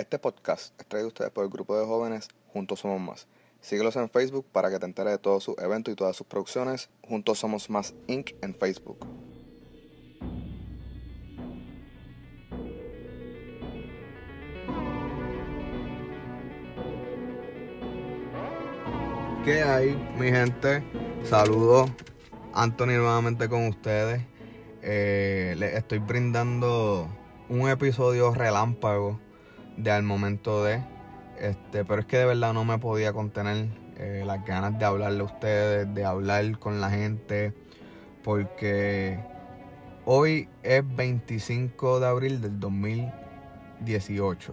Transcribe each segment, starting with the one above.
Este podcast es traído a ustedes por el grupo de jóvenes Juntos Somos Más. Síguelos en Facebook para que te enteres de todos sus eventos y todas sus producciones. Juntos Somos Más Inc. en Facebook. ¿Qué hay, mi gente? Saludos. Anthony nuevamente con ustedes. Eh, les estoy brindando un episodio relámpago de al momento de. Este, pero es que de verdad no me podía contener eh, las ganas de hablarle a ustedes, de hablar con la gente, porque hoy es 25 de abril del 2018.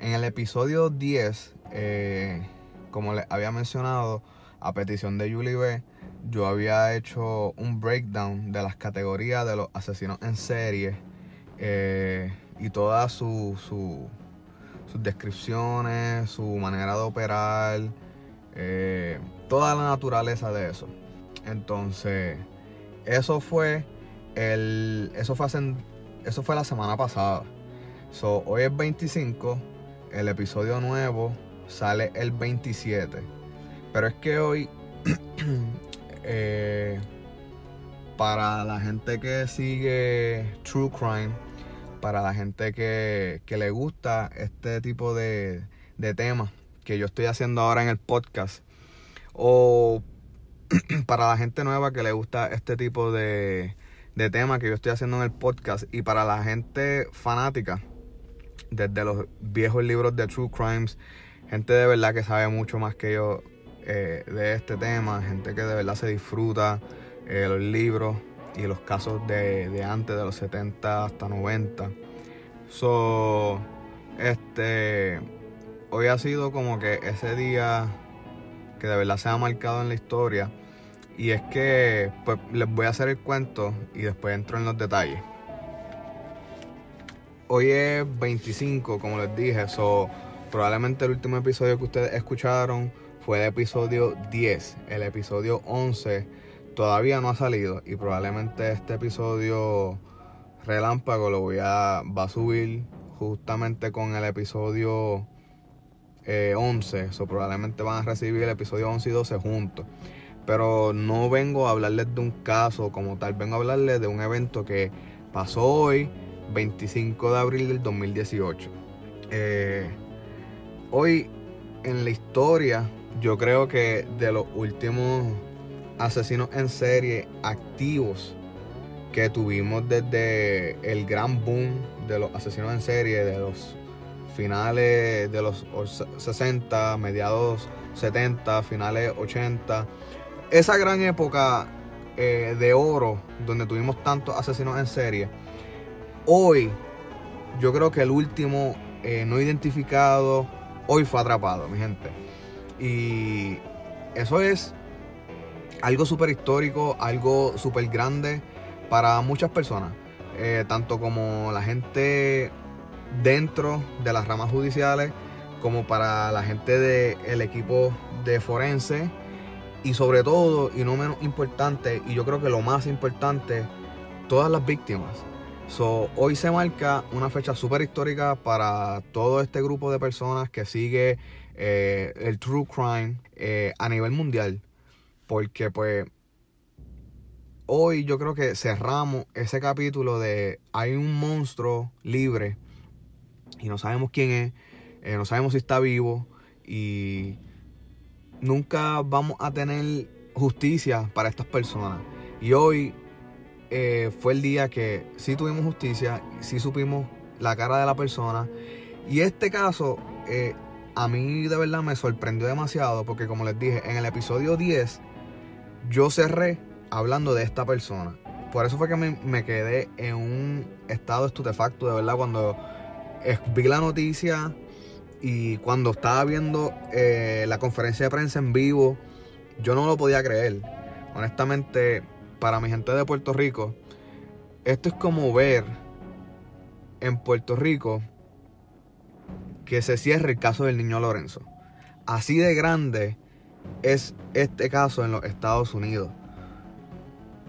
En el episodio 10, eh, como les había mencionado, a petición de Julie B, yo había hecho un breakdown de las categorías de los asesinos en serie eh, y todas sus descripciones, su manera de operar, eh, toda la naturaleza de eso. Entonces, eso fue el, eso fue eso fue la semana pasada. So, hoy es 25, el episodio nuevo sale el 27. Pero es que hoy, eh, para la gente que sigue True Crime, para la gente que, le gusta este tipo de, de temas que yo estoy haciendo ahora en el podcast, o para la gente nueva que le gusta este tipo de, de temas que yo estoy haciendo en el podcast, y para la gente fanática, desde los viejos libros de True Crimes, gente de verdad que sabe mucho más que yo eh, de este tema, gente que de verdad se disfruta eh, los libros y los casos de, antes, de los 70 hasta 90. So, este, hoy ha sido como que ese día que de verdad se ha marcado en la historia. Y es que pues, les voy a hacer el cuento y después entro en los detalles. Hoy es 25, como les dije, so, probablemente el último episodio que ustedes escucharon fue el episodio 10. El episodio 11 todavía no ha salido y probablemente este episodio relámpago lo voy a, va a subir justamente con el episodio 11. Eh, so, probablemente van a recibir el episodio 11 y 12 juntos. Pero no vengo a hablarles de un caso como tal, vengo a hablarles de un evento que pasó hoy, 25 de abril del 2018. Eh, hoy en la historia, yo creo que de los últimos asesinos en serie activos que tuvimos desde el gran boom de los asesinos en serie, de los finales de los 60, mediados 70, finales 80. Esa gran época eh, de oro donde tuvimos tantos asesinos en serie. Hoy yo creo que el último eh, no identificado hoy fue atrapado, mi gente. Y eso es algo súper histórico, algo súper grande para muchas personas, eh, tanto como la gente dentro de las ramas judiciales, como para la gente del equipo de forense y sobre todo, y no menos importante, y yo creo que lo más importante, todas las víctimas. So, hoy se marca una fecha súper histórica para todo este grupo de personas que sigue eh, el true crime eh, a nivel mundial. Porque pues hoy yo creo que cerramos ese capítulo de hay un monstruo libre y no sabemos quién es, eh, no sabemos si está vivo y nunca vamos a tener justicia para estas personas. Y hoy eh, fue el día que sí tuvimos justicia, sí supimos la cara de la persona. Y este caso eh, a mí de verdad me sorprendió demasiado porque como les dije, en el episodio 10 yo cerré hablando de esta persona. Por eso fue que me, quedé en un estado estupefacto, de verdad, cuando vi la noticia y cuando estaba viendo eh, la conferencia de prensa en vivo, yo no lo podía creer. Honestamente, para mi gente de Puerto Rico, esto es como ver en Puerto Rico que se cierre el caso del niño Lorenzo. Así de grande es este caso en los Estados Unidos.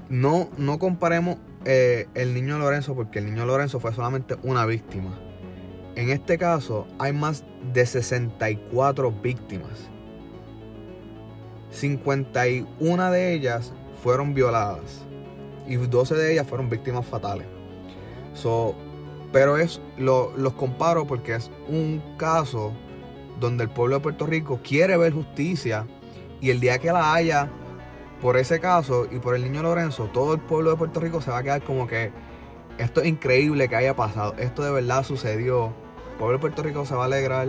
No, no comparemos eh, el niño Lorenzo porque el niño Lorenzo fue solamente una víctima. En este caso hay más de 64 víctimas. 51 de ellas fueron violadas y 12 de ellas fueron víctimas fatales. So, pero es lo, los comparo porque es un caso donde el pueblo de Puerto Rico quiere ver justicia y el día que la haya por ese caso y por el niño Lorenzo, todo el pueblo de Puerto Rico se va a quedar como que esto es increíble que haya pasado, esto de verdad sucedió. El pueblo de Puerto Rico se va a alegrar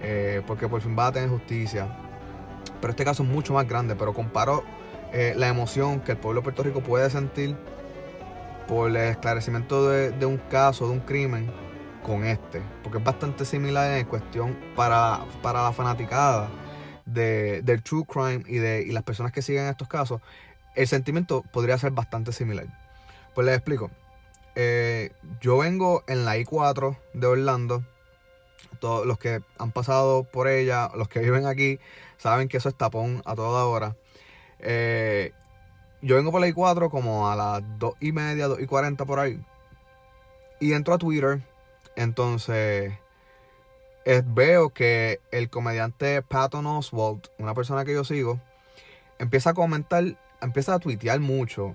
eh, porque por fin va a tener justicia. Pero este caso es mucho más grande, pero comparo eh, la emoción que el pueblo de Puerto Rico puede sentir por el esclarecimiento de, un caso, de un crimen, con este. Porque es bastante similar en cuestión para, para la fanaticada de, del true crime y de y las personas que siguen estos casos. El sentimiento podría ser bastante similar. Pues les explico. Eh, yo vengo en la I4 de Orlando. Todos los que han pasado por ella, los que viven aquí, saben que eso es tapón a toda hora. Eh, yo vengo por la I4 como a las 2 y media, 2 y 40 por ahí. Y entro a Twitter. Entonces veo que el comediante Patton Oswalt, una persona que yo sigo, empieza a comentar, empieza a tuitear mucho.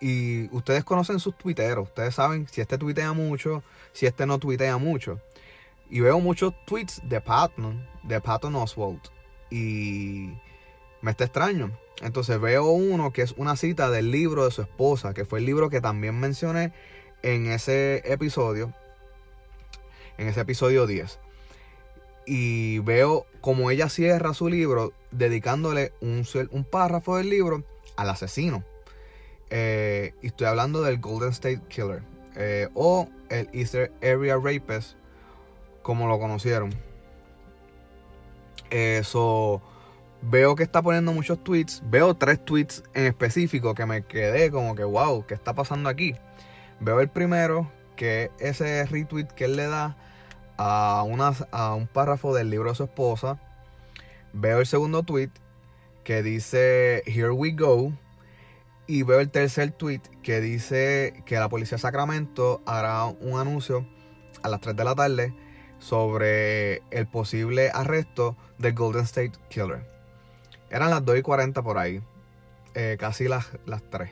Y ustedes conocen sus tuiteros. Ustedes saben si este tuitea mucho, si este no tuitea mucho. Y veo muchos tweets de Patton, de Patton Oswalt. Y me está extraño. Entonces veo uno que es una cita del libro de su esposa, que fue el libro que también mencioné en ese episodio, en ese episodio 10. Y veo como ella cierra su libro dedicándole un, un párrafo del libro al asesino. Eh, y estoy hablando del Golden State Killer eh, o el Easter Area Rapist, como lo conocieron. Eso. Veo que está poniendo muchos tweets. Veo tres tweets en específico que me quedé como que, wow, ¿qué está pasando aquí? Veo el primero, que ese retweet que él le da a, a un párrafo del libro de su esposa. Veo el segundo tweet que dice, Here we go. Y veo el tercer tweet que dice que la policía de Sacramento hará un anuncio a las 3 de la tarde sobre el posible arresto del Golden State Killer. Eran las 2 y 40 por ahí. Eh, casi las, las 3.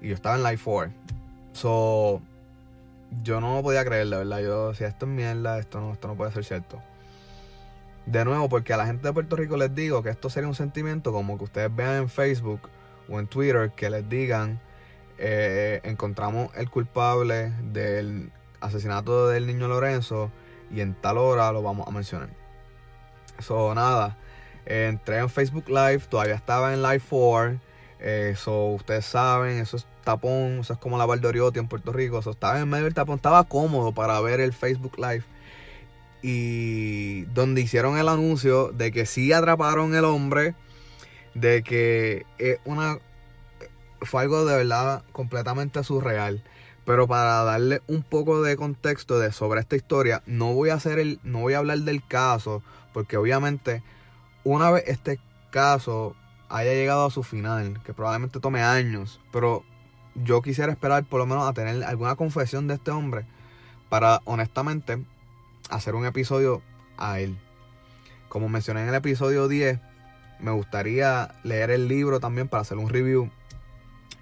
Y yo estaba en Live 4. So, yo no podía creer, la verdad. Yo decía, esto es mierda, esto no, esto no puede ser cierto. De nuevo, porque a la gente de Puerto Rico les digo que esto sería un sentimiento como que ustedes vean en Facebook o en Twitter que les digan, eh, encontramos el culpable del asesinato del niño Lorenzo y en tal hora lo vamos a mencionar. Eso nada, entré en Facebook Live, todavía estaba en Live 4. Eso ustedes saben, eso es tapón, eso es como la Valdoriotti en Puerto Rico. Eso estaba en medio del tapón, estaba cómodo para ver el Facebook Live. Y donde hicieron el anuncio de que sí atraparon el hombre, de que es una fue algo de verdad completamente surreal. Pero para darle un poco de contexto de sobre esta historia, no voy a hacer el, no voy a hablar del caso, porque obviamente una vez este caso haya llegado a su final, que probablemente tome años, pero yo quisiera esperar por lo menos a tener alguna confesión de este hombre para honestamente hacer un episodio a él. Como mencioné en el episodio 10, me gustaría leer el libro también para hacer un review.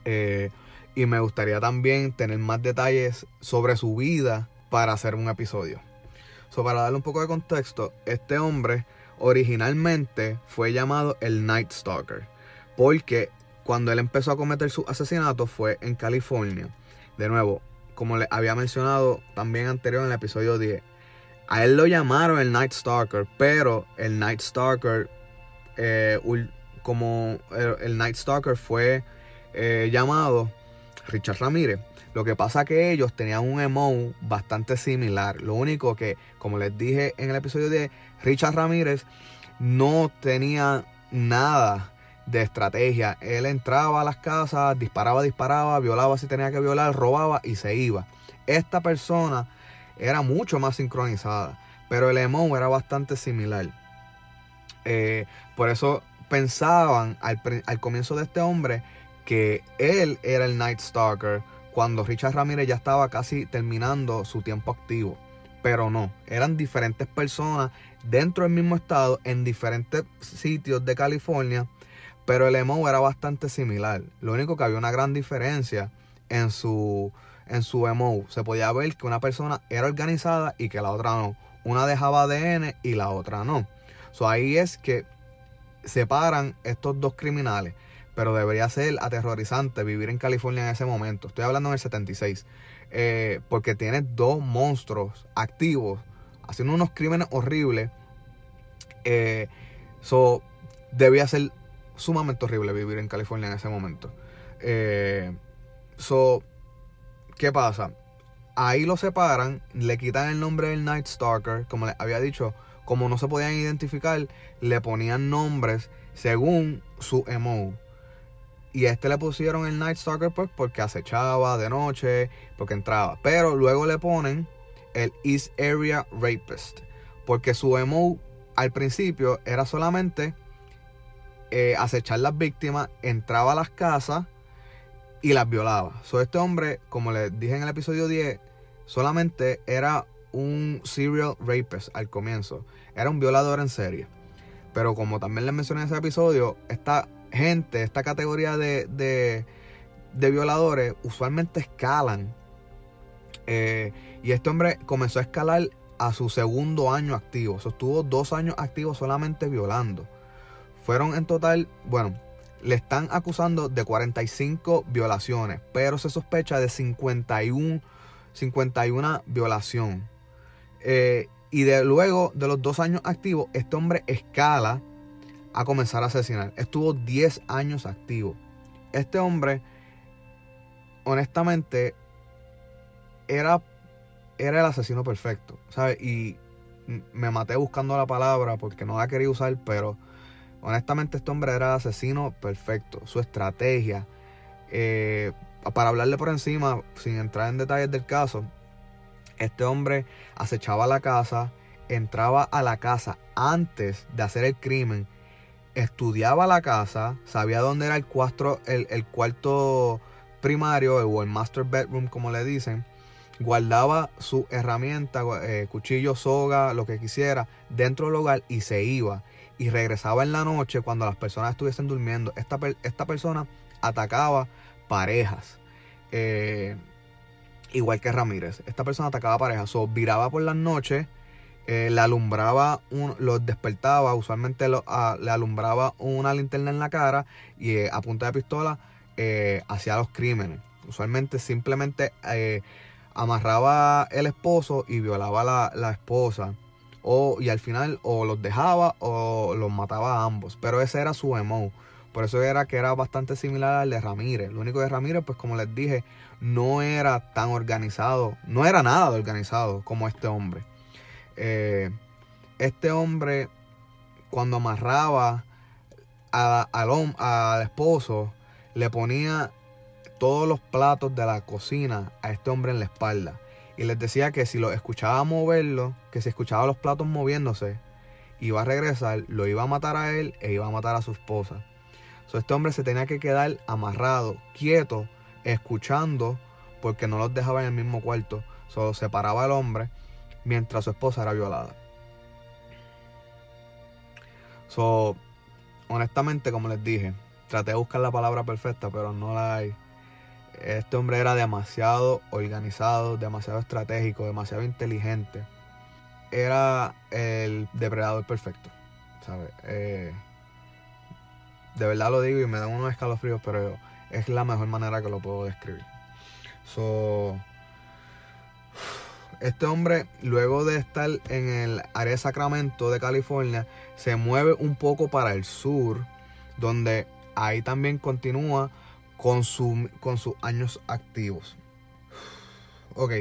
Eh, y me gustaría también tener más detalles sobre su vida para hacer un episodio. So, para darle un poco de contexto, este hombre originalmente fue llamado el Night Stalker, porque cuando él empezó a cometer su asesinato fue en California. De nuevo, como le había mencionado también anterior en el episodio 10, a él lo llamaron el Night Stalker, pero el Night Stalker, eh, como el, Night Stalker fue eh, llamado Richard Ramírez. Lo que pasa que ellos tenían un emo bastante similar. Lo único que, como les dije en el episodio de Richard Ramírez, no tenía nada de estrategia. Él entraba a las casas, disparaba, disparaba, violaba si tenía que violar, robaba y se iba. Esta persona era mucho más sincronizada, pero el emo era bastante similar. Eh, por eso pensaban al, al comienzo de este hombre que él era el Night Stalker cuando Richard Ramírez ya estaba casi terminando su tiempo activo. pero no, eran diferentes personas dentro del mismo estado en diferentes sitios de California, pero el emo era bastante similar. Lo único que había una gran diferencia en su en su emo. Se podía ver que una persona era organizada y que la otra no. Una dejaba ADN y la otra no. So, ahí es que separan estos dos criminales. Pero debería ser aterrorizante vivir en California en ese momento. Estoy hablando en el 76. Eh, porque tiene dos monstruos activos haciendo unos crímenes horribles. Eh, so, debía ser sumamente horrible vivir en California en ese momento. Eh, so, ¿qué pasa? Ahí lo separan, le quitan el nombre del Night Stalker, como les había dicho, como no se podían identificar, le ponían nombres según su emo. Y este le pusieron el Night Stalker pues porque acechaba de noche, porque entraba. Pero luego le ponen el East Area Rapist. Porque su emo al principio era solamente eh, acechar las víctimas, entraba a las casas y las violaba. So, este hombre, como les dije en el episodio 10, solamente era un serial rapist al comienzo. Era un violador en serie. Pero como también les mencioné en ese episodio, esta gente, esta categoría de, de, violadores, usualmente escalan. Eh, y este hombre comenzó a escalar a su segundo año activo. Sostuvo dos años activos solamente violando. Fueron en total, bueno, le están acusando de 45 violaciones, pero se sospecha de 51, 51 violación. Eh, y de luego de los dos años activos, este hombre escala a comenzar a asesinar. Estuvo 10 años activo. Este hombre, honestamente, era, era el asesino perfecto. Y me maté buscando la palabra porque no la quería usar, pero honestamente este hombre era el asesino perfecto. Su estrategia, eh, para hablarle por encima, sin entrar en detalles del caso, este hombre acechaba la casa, entraba a la casa antes de hacer el crimen estudiaba la casa, sabía dónde era el, cuarto, el, cuarto primario o el master bedroom, como le dicen. Guardaba su herramienta, eh, cuchillo, soga, lo que quisiera, dentro del hogar y se iba. Y regresaba en la noche cuando las personas estuviesen durmiendo. Esta, esta persona atacaba parejas. Eh, igual que Ramírez. Esta persona atacaba parejas. O viraba por las noches eh, le alumbraba, un, los despertaba, usualmente le alumbraba una linterna en la cara y eh, a punta de pistola eh, hacía los crímenes. Usualmente simplemente amarraba el esposo y violaba la, la esposa. O, y al final o los dejaba o los mataba a ambos. Pero ese era su emo. Por eso era que era bastante similar al de Ramírez. Lo único de Ramírez, pues como les dije, no era tan organizado. No era nada de organizado como este hombre. Eh, este hombre, cuando amarraba al, esposo, le ponía todos los platos de la cocina a este hombre en la espalda. Y les decía que si lo escuchaba moverlo, que si escuchaba los platos moviéndose, iba a regresar, lo iba a matar a él e iba a matar a su esposa. este hombre se tenía que quedar amarrado, quieto, escuchando, porque no los dejaba en el mismo cuarto. Solo separaba al hombre mientras su esposa era violada. So, honestamente, como les dije, traté de buscar la palabra perfecta, pero no la hay. Este hombre era demasiado organizado, demasiado estratégico, demasiado inteligente. Era el depredador perfecto, ¿sabes? Eh, de verdad lo digo y me dan unos escalofríos, pero es la mejor manera que lo puedo describir. So, este hombre, luego de estar en el área de Sacramento de California, se mueve un poco para el sur, donde ahí también continúa con, con sus años activos. Ok,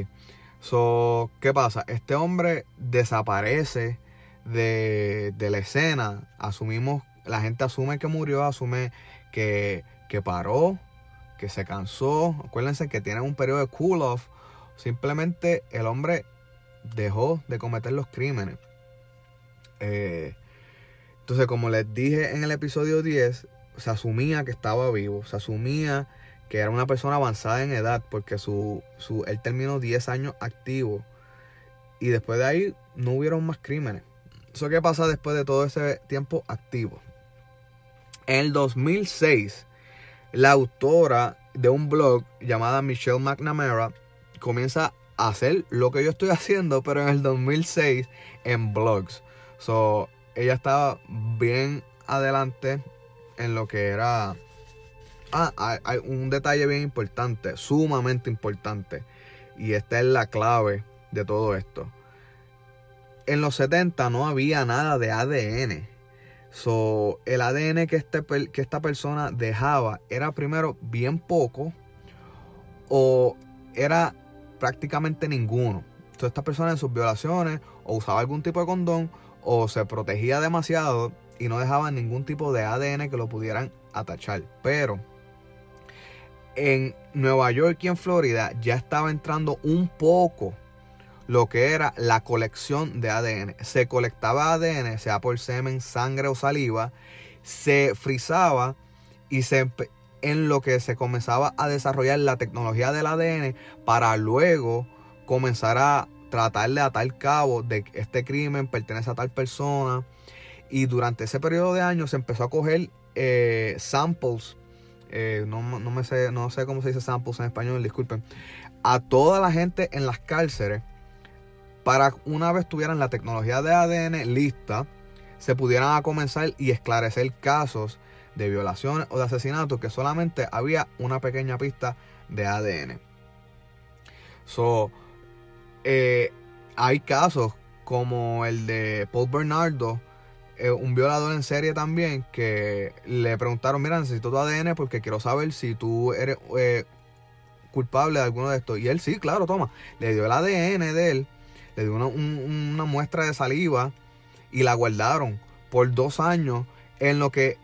so, ¿qué pasa? Este hombre desaparece de, la escena. Asumimos, la gente asume que murió, asume que, que paró, que se cansó. Acuérdense que tiene un periodo de cool off Simplemente el hombre dejó de cometer los crímenes. Eh, entonces, como les dije en el episodio 10, se asumía que estaba vivo, se asumía que era una persona avanzada en edad, porque su, su, él terminó 10 años activo y después de ahí no hubieron más crímenes. ¿Eso qué pasa después de todo ese tiempo activo? En el 2006, la autora de un blog llamada Michelle McNamara comienza a hacer lo que yo estoy haciendo, pero en el 2006 en blogs. So, ella estaba bien adelante en lo que era... Ah, hay un detalle bien importante, sumamente importante. Y esta es la clave de todo esto. En los 70 no había nada de ADN. So, el ADN que, este, que esta persona dejaba era primero bien poco o era prácticamente ninguno. Entonces esta persona en sus violaciones o usaba algún tipo de condón o se protegía demasiado y no dejaba ningún tipo de ADN que lo pudieran atachar. Pero en Nueva York y en Florida ya estaba entrando un poco lo que era la colección de ADN. Se colectaba ADN, sea por semen, sangre o saliva, se frizaba y se en lo que se comenzaba a desarrollar la tecnología del ADN para luego comenzar a tratar de atar cabo de que este crimen pertenece a tal persona. Y durante ese periodo de años se empezó a coger eh, samples, eh, no, me sé, no sé cómo se dice samples en español, disculpen, a toda la gente en las cárceles para una vez tuvieran la tecnología de ADN lista, se pudieran comenzar y esclarecer casos de violaciones o de asesinatos que solamente había una pequeña pista de ADN. So, eh, hay casos como el de Paul Bernardo, eh, un violador en serie también, que le preguntaron, mira, necesito tu ADN porque quiero saber si tú eres eh, culpable de alguno de estos. Y él sí, claro, toma, le dio el ADN de él le dio una, muestra de saliva y la guardaron por dos años en lo que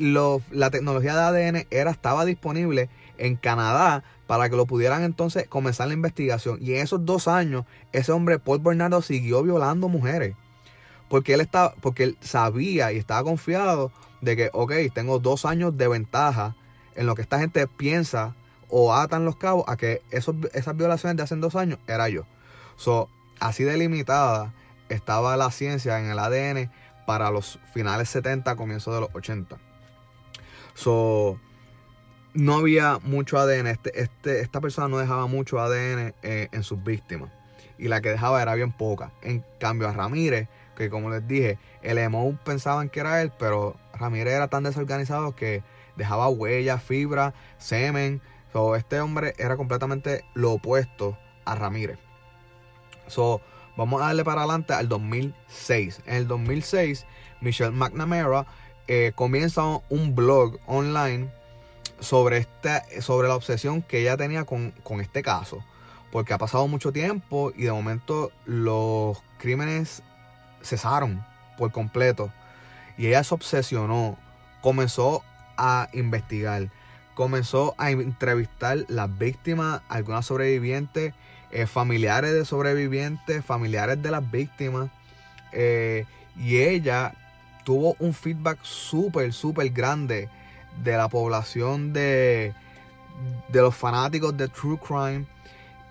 la tecnología de ADN era, estaba disponible en Canadá para que lo pudieran entonces comenzar la investigación. Y en esos dos años, ese hombre, Paul Bernardo, siguió violando mujeres. Porque él, estaba, porque él sabía y estaba confiado de que, ok, tengo dos años de ventaja en lo que esta gente piensa o atan los cabos a que esos, esas violaciones de hace dos años era yo. So, Así delimitada estaba la ciencia en el ADN para los finales 70, comienzos de los 80. So, no había mucho ADN. Este, este, esta persona no dejaba mucho ADN eh, en sus víctimas. Y la que dejaba era bien poca. En cambio a Ramírez, que como les dije, el emo pensaban que era él, pero Ramírez era tan desorganizado que dejaba huellas, fibra, semen. So, este hombre era completamente lo opuesto a Ramírez. So, vamos a darle para adelante al 2006. En el 2006, Michelle McNamara eh, comienza un blog online sobre, sobre la obsesión que ella tenía con, con este caso. Porque ha pasado mucho tiempo y de momento los crímenes cesaron por completo. Y ella se obsesionó, comenzó a investigar, comenzó a entrevistar las víctimas, algunas sobrevivientes eh, familiares de sobrevivientes, familiares de las víctimas. Eh, y ella tuvo un feedback súper, súper grande de la población de, de los fanáticos de True Crime.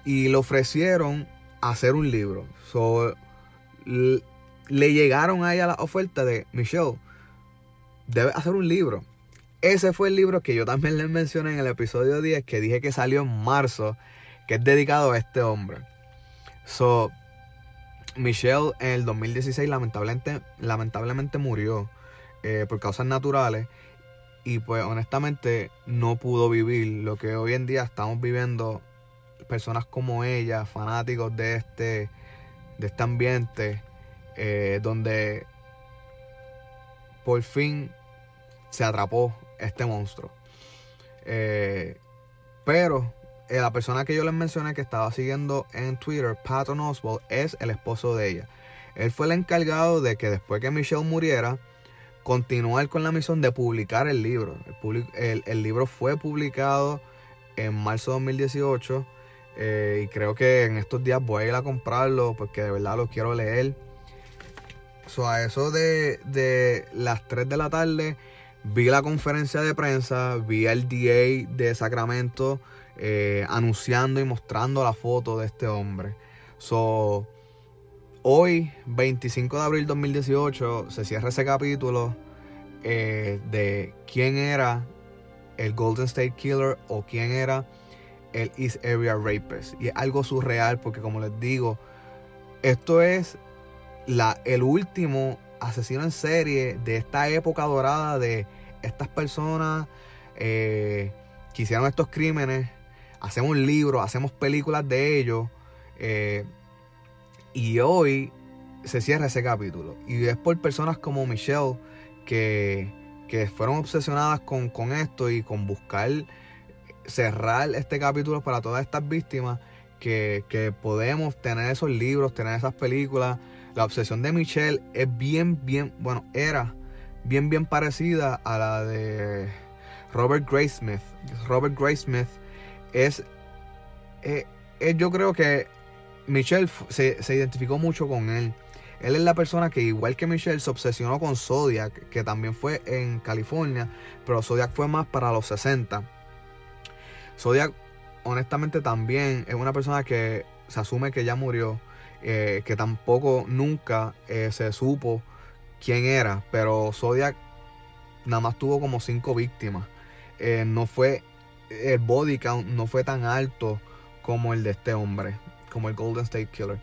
Y le ofrecieron hacer un libro. le llegaron a ella la oferta de Michelle, debe hacer un libro. Ese fue el libro que yo también les mencioné en el episodio 10, que dije que salió en marzo que es dedicado a este hombre. So, Michelle en el 2016 lamentablemente, lamentablemente murió eh, por causas naturales y pues honestamente no pudo vivir lo que hoy en día estamos viviendo personas como ella, fanáticos de este, de este ambiente, eh, donde por fin se atrapó este monstruo. Eh, pero eh, la persona que yo les mencioné que estaba siguiendo en Twitter, Patton Oswald, es el esposo de ella. Él fue el encargado de que después que Michelle muriera, continuar con la misión de publicar el libro. El, libro fue publicado en marzo de 2018 eh, y creo que en estos días voy a ir a comprarlo porque de verdad lo quiero leer. So, a eso de, de las 3 de la tarde vi la conferencia de prensa, vi el DA de Sacramento eh, anunciando y mostrando la foto de este hombre. So, hoy, 25 de abril 2018, se cierra ese capítulo eh, de quién era el Golden State Killer o quién era el East Area Rapist. Y es algo surreal porque como les digo, esto es la, el último asesino en serie de esta época dorada de estas personas eh, que hicieron estos crímenes. Hacemos libros, hacemos películas de ellos. Eh, y hoy se cierra ese capítulo. Y es por personas como Michelle que, que fueron obsesionadas con, con esto y con buscar cerrar este capítulo para todas estas víctimas que, que, podemos tener esos libros, tener esas películas. La obsesión de Michelle es bien, bien, bueno, era bien, bien parecida a la de Robert Graysmith. Robert Graysmith es, eh, eh, yo creo que Michelle se, se, identificó mucho con él. Él es la persona que, igual que Michelle, se obsesionó con Zodiac, que también fue en California, pero Zodiac fue más para los 60. Zodiac, honestamente, también es una persona que se asume que ya murió, eh, que tampoco nunca eh, se supo quién era, pero Zodiac nada más tuvo como cinco víctimas. No fue, el body count no fue tan alto como el de este hombre, como el Golden State Killer.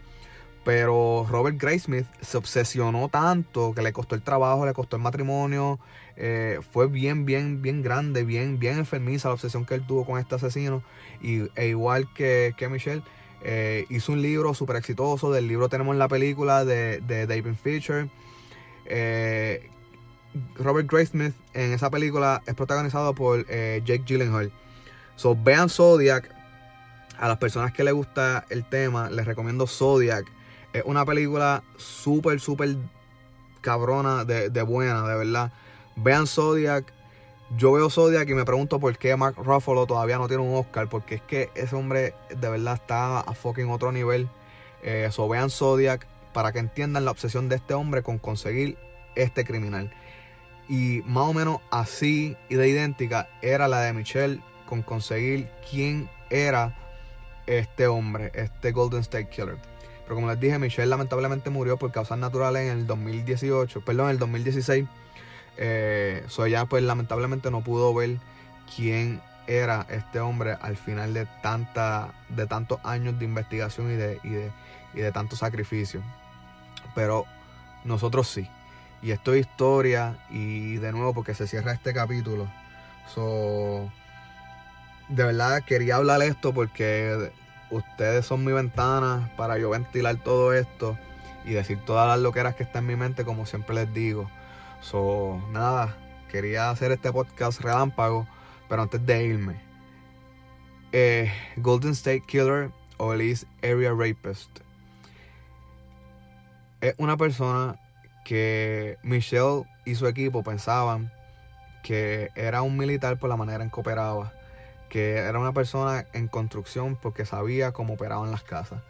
Pero Robert Graysmith se obsesionó tanto que le costó el trabajo, le costó el matrimonio. Eh, fue bien, bien, bien grande, bien, bien enfermiza la obsesión que él tuvo con este asesino. Y, e igual que, que Michelle, eh, hizo un libro súper exitoso. Del libro tenemos la película de, David Fisher. Eh, Robert Graysmith en esa película es protagonizado por Jake Gyllenhaal. So, vean Zodiac. A las personas que les gusta el tema, les recomiendo Zodiac. Es una película súper, súper cabrona de, buena, de verdad. Vean Zodiac. Yo veo Zodiac y me pregunto por qué Mark Ruffalo todavía no tiene un Oscar. Porque es que ese hombre de verdad está a fucking otro nivel. Eh, so vean Zodiac para que entiendan la obsesión de este hombre con conseguir este criminal. Y más o menos así y de idéntica era la de Michelle con conseguir quién era este hombre, este Golden State Killer. Pero como les dije, Michelle lamentablemente murió por causas naturales en el 2018, perdón, en el 2016. Eh, so ella pues lamentablemente no pudo ver quién era este hombre al final de tanta de tantos años de investigación y de, y de, y de tanto sacrificio. Pero nosotros sí. Y esto es historia y de nuevo porque se cierra este capítulo. So, de verdad quería hablar esto porque ustedes son mi ventana para yo ventilar todo esto y decir todas las loqueras que están en mi mente, como siempre les digo. So, nada, quería hacer este podcast relámpago, pero antes de irme, eh, Golden State Killer o el Area Rapist. Es una persona que Michelle y su equipo pensaban que era un militar por la manera en que operaba que era una persona en construcción porque sabía cómo operaban las casas.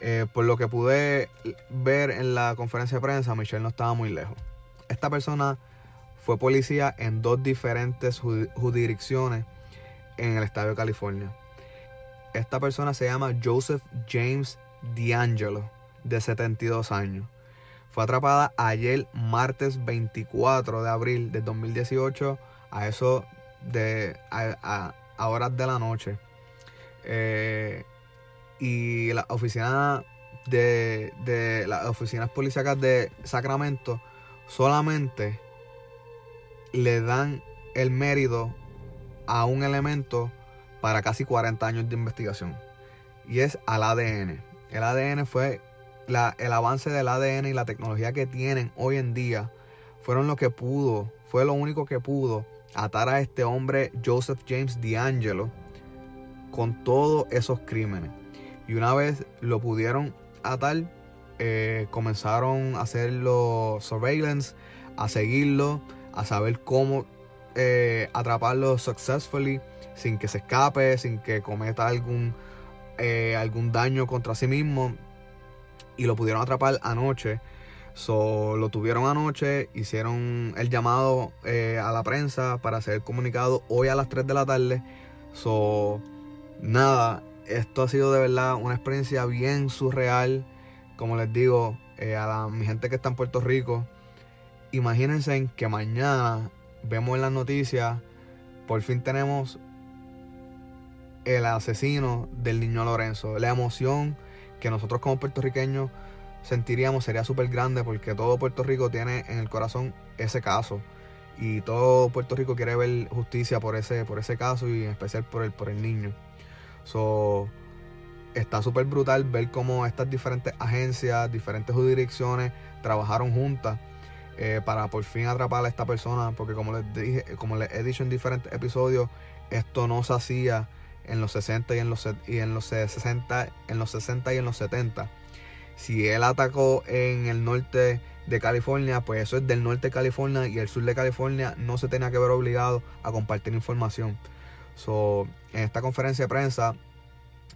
Eh, por lo que pude ver en la conferencia de prensa, Michelle no estaba muy lejos. Esta persona fue policía en dos diferentes jurisdicciones en el estado de California. Esta persona se llama Joseph James D'Angelo, de 72 años. Fue atrapada ayer, martes 24 de abril de 2018, a eso de horas de la noche. Eh, y la oficina de, de las oficinas policíacas de Sacramento solamente le dan el mérito a un elemento para casi 40 años de investigación. Y es al ADN. El ADN fue la, el avance del ADN y la tecnología que tienen hoy en día. Fueron lo que pudo, fue lo único que pudo atar a este hombre Joseph James D'Angelo con todos esos crímenes. Y una vez lo pudieron atar, eh, comenzaron a hacer los surveillance, a seguirlo, a saber cómo eh, atraparlo successfully, sin que se escape, sin que cometa algún, eh, algún daño contra sí mismo. Y lo pudieron atrapar anoche So, lo tuvieron anoche, hicieron el llamado eh, a la prensa para hacer comunicado hoy a las 3 de la tarde. So, nada, esto ha sido de verdad una experiencia bien surreal. como les digo, eh, a la, mi gente que está en Puerto Rico, imagínense que mañana vemos en las noticias, por fin tenemos el asesino del niño Lorenzo. La emoción que nosotros como puertorriqueños sentiríamos sería súper grande porque todo Puerto Rico tiene en el corazón ese caso. Y todo Puerto Rico quiere ver justicia por ese, por ese caso y en especial por el, por el niño. So, está súper brutal ver cómo estas diferentes agencias, diferentes jurisdicciones trabajaron juntas eh, para por fin atrapar a esta persona. Porque como les dije, como les he dicho en diferentes episodios, esto no se hacía en los 60 y en los, y en los 60, en los 60 y en los 70. Si él atacó en el norte de California, pues eso es del norte de California y el sur de California no se tenía que ver obligado a compartir información. So, en esta conferencia de prensa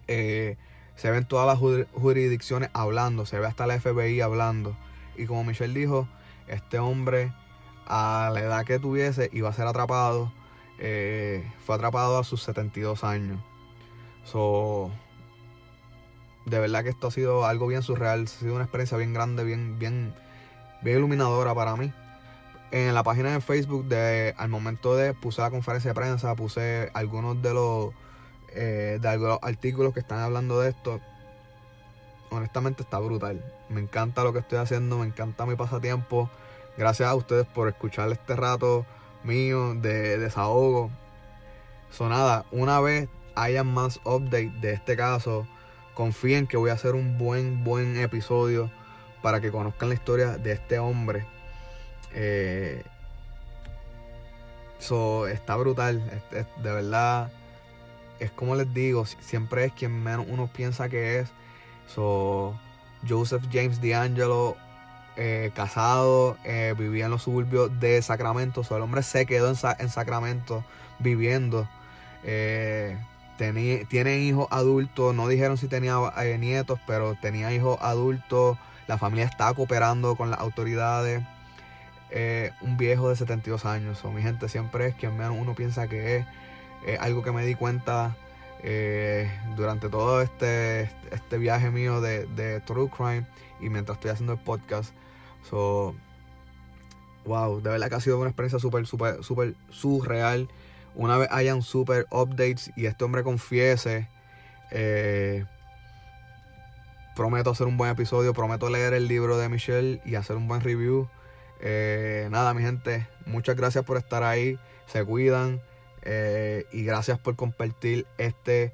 eh, se ven todas las jurisdicciones hablando, se ve hasta la FBI hablando. Y como Michelle dijo, este hombre a la edad que tuviese iba a ser atrapado eh, fue atrapado a sus 72 años. So, de verdad que esto ha sido algo bien surreal, ha sido una experiencia bien grande, bien, bien, bien iluminadora para mí. En la página de Facebook de al momento de puse la conferencia de prensa, puse algunos de los eh, de algunos artículos que están hablando de esto. Honestamente está brutal. Me encanta lo que estoy haciendo, me encanta mi pasatiempo. Gracias a ustedes por escuchar este rato mío de desahogo. So nada, una vez haya más update de este caso, confíen que voy a hacer un buen, buen episodio para que conozcan la historia de este hombre. Eh, está brutal, de verdad. Es como les digo, siempre es quien menos uno piensa que es. So, Joseph James D'Angelo eh, casado, eh, vivía en los suburbios de Sacramento. el hombre se quedó en, en Sacramento viviendo. Tiene hijos adultos, no dijeron si tenía nietos, pero tenía hijos adultos. La familia está cooperando con las autoridades. un viejo de 72 años. O mi gente siempre es quien menos uno piensa que es. algo que me di cuenta durante todo este, este viaje mío de, de True Crime y mientras estoy haciendo el podcast. So, wow, de verdad que ha sido una experiencia súper, súper, súper surreal. Una vez hayan super updates y este hombre confiese, eh, prometo hacer un buen episodio, prometo leer el libro de Michelle y hacer un buen review. Eh, nada, mi gente, muchas gracias por estar ahí, se cuidan eh, y gracias por compartir este,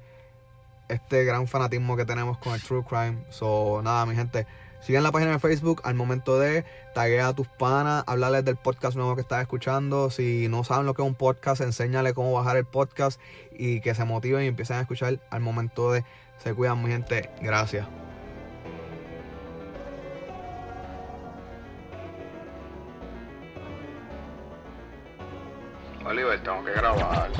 este gran fanatismo que tenemos con el True Crime. So, nada, mi gente. Sigan la página de Facebook al momento de taguea a tus panas, hablarles del podcast nuevo que estás escuchando. Si no saben lo que es un podcast, enséñale cómo bajar el podcast y que se motiven y empiecen a escuchar al momento de se cuidan, mi gente. Gracias. Oliver, tengo que grabar.